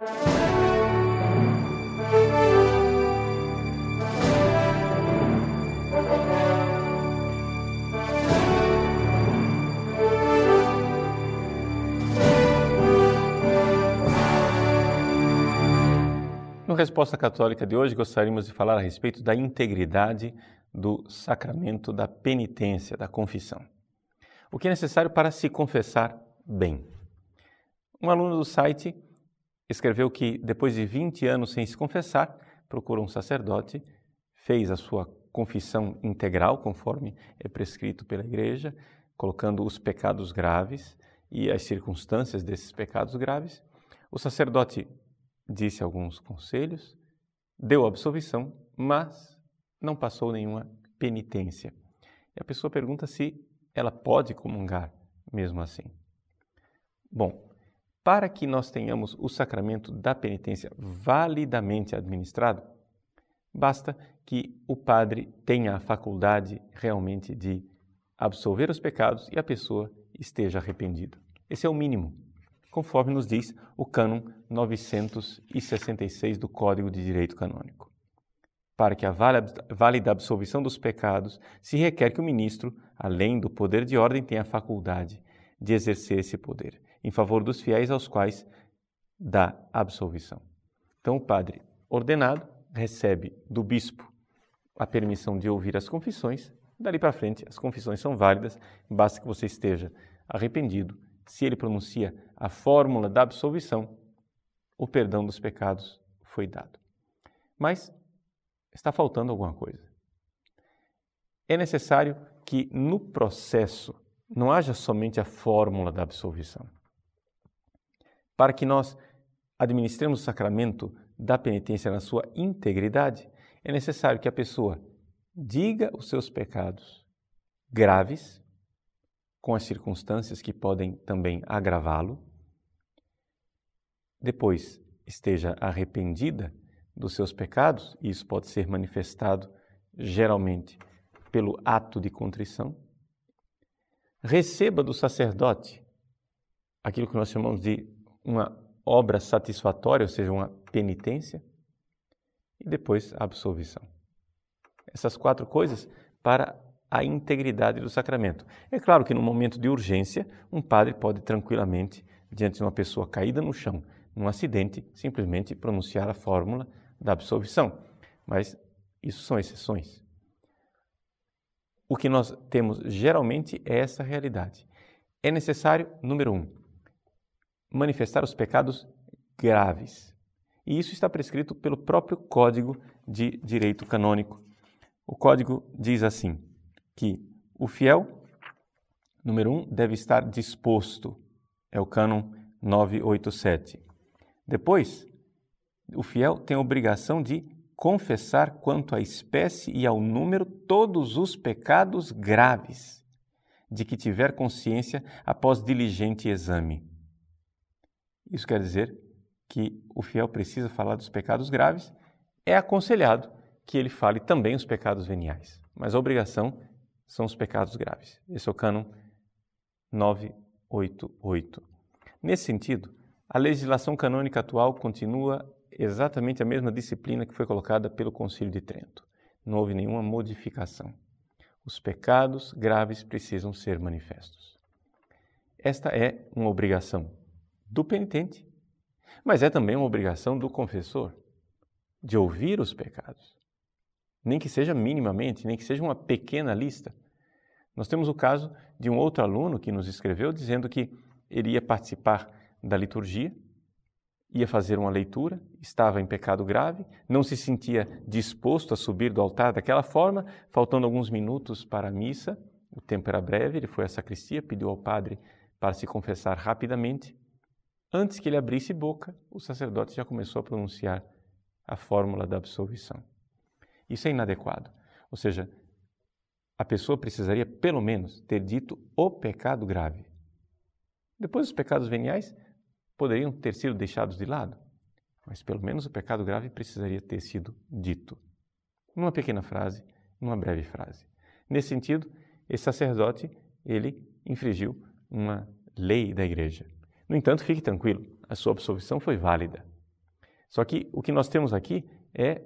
No Resposta Católica de hoje, gostaríamos de falar a respeito da integridade do sacramento da penitência, da confissão. O que é necessário para se confessar bem. Um aluno do site escreveu que, depois de 20 anos sem se confessar, procurou um sacerdote, fez a sua confissão integral, conforme é prescrito pela Igreja, colocando os pecados graves e as circunstâncias desses pecados graves. O sacerdote disse alguns conselhos, deu absolvição, mas não passou nenhuma penitência. E a pessoa pergunta se ela pode comungar mesmo assim. Bom, para que nós tenhamos o sacramento da penitência validamente administrado, basta que o padre tenha a faculdade realmente de absolver os pecados e a pessoa esteja arrependida. Esse é o mínimo conforme nos diz o cânon 966 do Código de Direito Canônico. Para que a válida absolvição dos pecados, se requer que o ministro, além do poder de ordem, tenha a faculdade de exercer esse poder em favor dos fiéis aos quais dá absolvição. Então, o padre ordenado recebe do bispo a permissão de ouvir as confissões. Dali para frente, as confissões são válidas, basta que você esteja arrependido se ele pronuncia a fórmula da absolvição, o perdão dos pecados foi dado. Mas está faltando alguma coisa. É necessário que no processo não haja somente a fórmula da absolvição. Para que nós administremos o sacramento da penitência na sua integridade, é necessário que a pessoa diga os seus pecados graves com as circunstâncias que podem também agravá-lo. Depois, esteja arrependida dos seus pecados, e isso pode ser manifestado geralmente pelo ato de contrição. Receba do sacerdote aquilo que nós chamamos de uma obra satisfatória, ou seja, uma penitência, e depois a absolvição. Essas quatro coisas para a integridade do sacramento. É claro que no momento de urgência, um padre pode tranquilamente, diante de uma pessoa caída no chão, num acidente, simplesmente pronunciar a fórmula da absolvição. Mas isso são exceções. O que nós temos geralmente é essa realidade. É necessário, número um, manifestar os pecados graves. E isso está prescrito pelo próprio Código de Direito Canônico. O código diz assim: que o fiel, número um, deve estar disposto, é o cânon 987. Depois, o fiel tem a obrigação de confessar quanto à espécie e ao número todos os pecados graves de que tiver consciência após diligente exame. Isso quer dizer que o fiel precisa falar dos pecados graves, é aconselhado que ele fale também os pecados veniais, mas a obrigação são os pecados graves. Esse é o cânon 988. Nesse sentido, a legislação canônica atual continua exatamente a mesma disciplina que foi colocada pelo Concílio de Trento. Não houve nenhuma modificação. Os pecados graves precisam ser manifestos. Esta é uma obrigação do penitente, mas é também uma obrigação do confessor de ouvir os pecados nem que seja minimamente, nem que seja uma pequena lista. Nós temos o caso de um outro aluno que nos escreveu dizendo que ele ia participar da liturgia, ia fazer uma leitura, estava em pecado grave, não se sentia disposto a subir do altar daquela forma, faltando alguns minutos para a missa, o tempo era breve, ele foi à sacristia, pediu ao padre para se confessar rapidamente. Antes que ele abrisse boca, o sacerdote já começou a pronunciar a fórmula da absolvição. Isso é inadequado. Ou seja, a pessoa precisaria pelo menos ter dito o pecado grave. Depois, os pecados veniais poderiam ter sido deixados de lado, mas pelo menos o pecado grave precisaria ter sido dito. Numa pequena frase, numa breve frase. Nesse sentido, esse sacerdote, ele infringiu uma lei da igreja. No entanto, fique tranquilo, a sua absolvição foi válida. Só que o que nós temos aqui é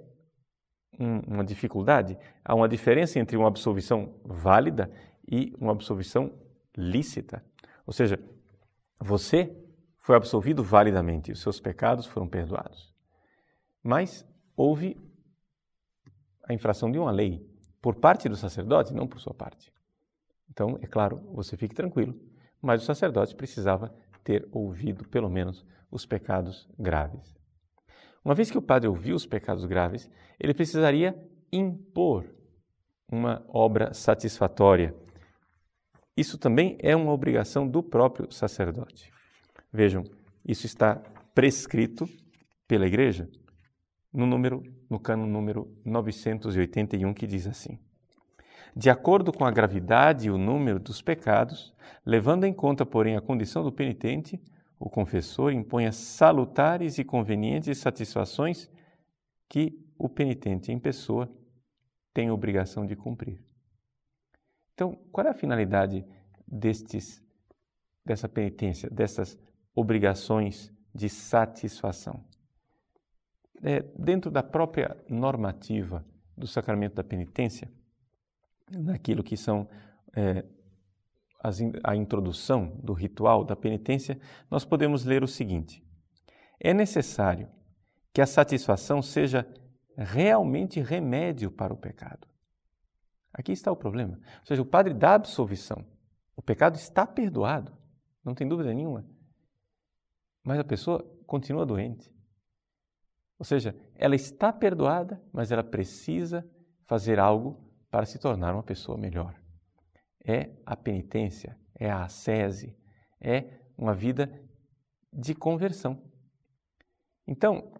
um, uma dificuldade. Há uma diferença entre uma absolvição válida e uma absolvição lícita. Ou seja, você foi absolvido validamente, os seus pecados foram perdoados. Mas houve a infração de uma lei por parte do sacerdote, não por sua parte. Então, é claro, você fique tranquilo, mas o sacerdote precisava ter ouvido pelo menos os pecados graves. Uma vez que o padre ouviu os pecados graves, ele precisaria impor uma obra satisfatória. Isso também é uma obrigação do próprio sacerdote. Vejam, isso está prescrito pela Igreja no número no cano número 981 que diz assim: De acordo com a gravidade e o número dos pecados, levando em conta, porém, a condição do penitente, o confessor impõe as salutares e convenientes satisfações que o penitente em pessoa tem obrigação de cumprir. Então, qual é a finalidade destes dessa penitência, dessas obrigações de satisfação? É, dentro da própria normativa do sacramento da penitência, naquilo que são é, a introdução do ritual da penitência, nós podemos ler o seguinte: é necessário que a satisfação seja realmente remédio para o pecado. Aqui está o problema. Ou seja, o padre dá absolvição. O pecado está perdoado, não tem dúvida nenhuma. Mas a pessoa continua doente. Ou seja, ela está perdoada, mas ela precisa fazer algo para se tornar uma pessoa melhor é a penitência, é a ascese, é uma vida de conversão. Então,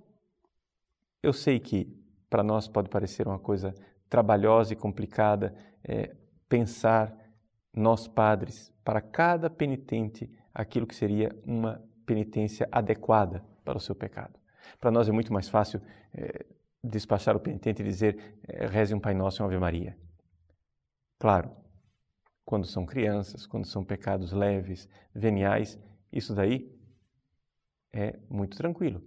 eu sei que para nós pode parecer uma coisa trabalhosa e complicada é, pensar nós padres para cada penitente aquilo que seria uma penitência adequada para o seu pecado. Para nós é muito mais fácil é, despachar o penitente e dizer é, reze um Pai Nosso e uma Ave Maria. Claro, quando são crianças, quando são pecados leves, veniais, isso daí é muito tranquilo.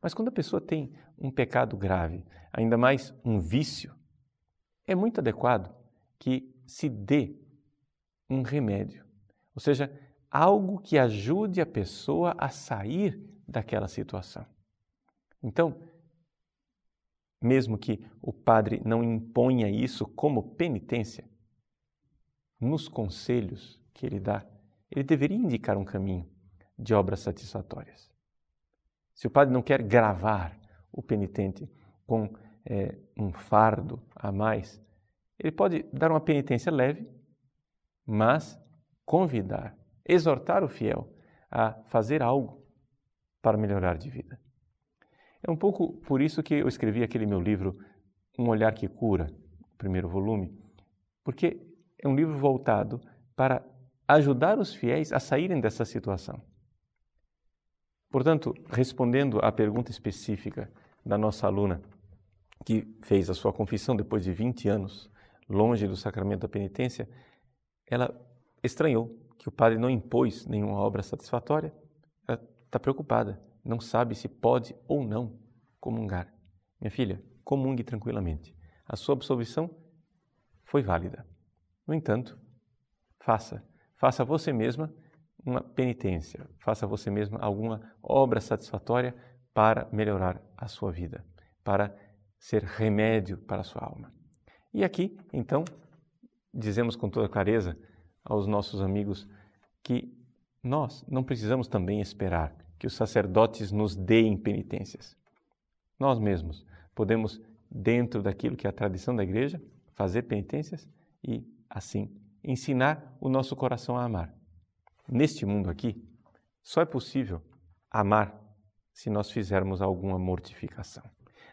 Mas quando a pessoa tem um pecado grave, ainda mais um vício, é muito adequado que se dê um remédio, ou seja, algo que ajude a pessoa a sair daquela situação. Então, mesmo que o padre não imponha isso como penitência, nos conselhos que ele dá, ele deveria indicar um caminho de obras satisfatórias. Se o padre não quer gravar o penitente com é, um fardo a mais, ele pode dar uma penitência leve, mas convidar, exortar o fiel a fazer algo para melhorar de vida. É um pouco por isso que eu escrevi aquele meu livro, Um Olhar que Cura, o primeiro volume, porque é um livro voltado para ajudar os fiéis a saírem dessa situação. Portanto, respondendo à pergunta específica da nossa aluna, que fez a sua confissão depois de 20 anos longe do sacramento da penitência, ela estranhou que o padre não impôs nenhuma obra satisfatória. Ela está preocupada, não sabe se pode ou não comungar. Minha filha, comungue tranquilamente. A sua absolvição foi válida. No entanto, faça, faça você mesma uma penitência, faça você mesma alguma obra satisfatória para melhorar a sua vida, para ser remédio para a sua alma. E aqui, então, dizemos com toda clareza aos nossos amigos que nós não precisamos também esperar que os sacerdotes nos deem penitências. Nós mesmos podemos, dentro daquilo que é a tradição da igreja, fazer penitências e assim, ensinar o nosso coração a amar. Neste mundo aqui, só é possível amar se nós fizermos alguma mortificação.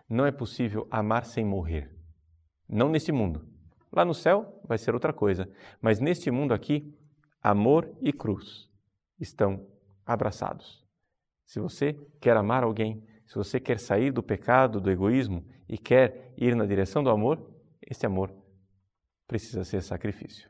Não é possível amar sem morrer. Não neste mundo. Lá no céu vai ser outra coisa. Mas neste mundo aqui, amor e cruz estão abraçados. Se você quer amar alguém, se você quer sair do pecado, do egoísmo e quer ir na direção do amor, esse amor precisa ser sacrifício.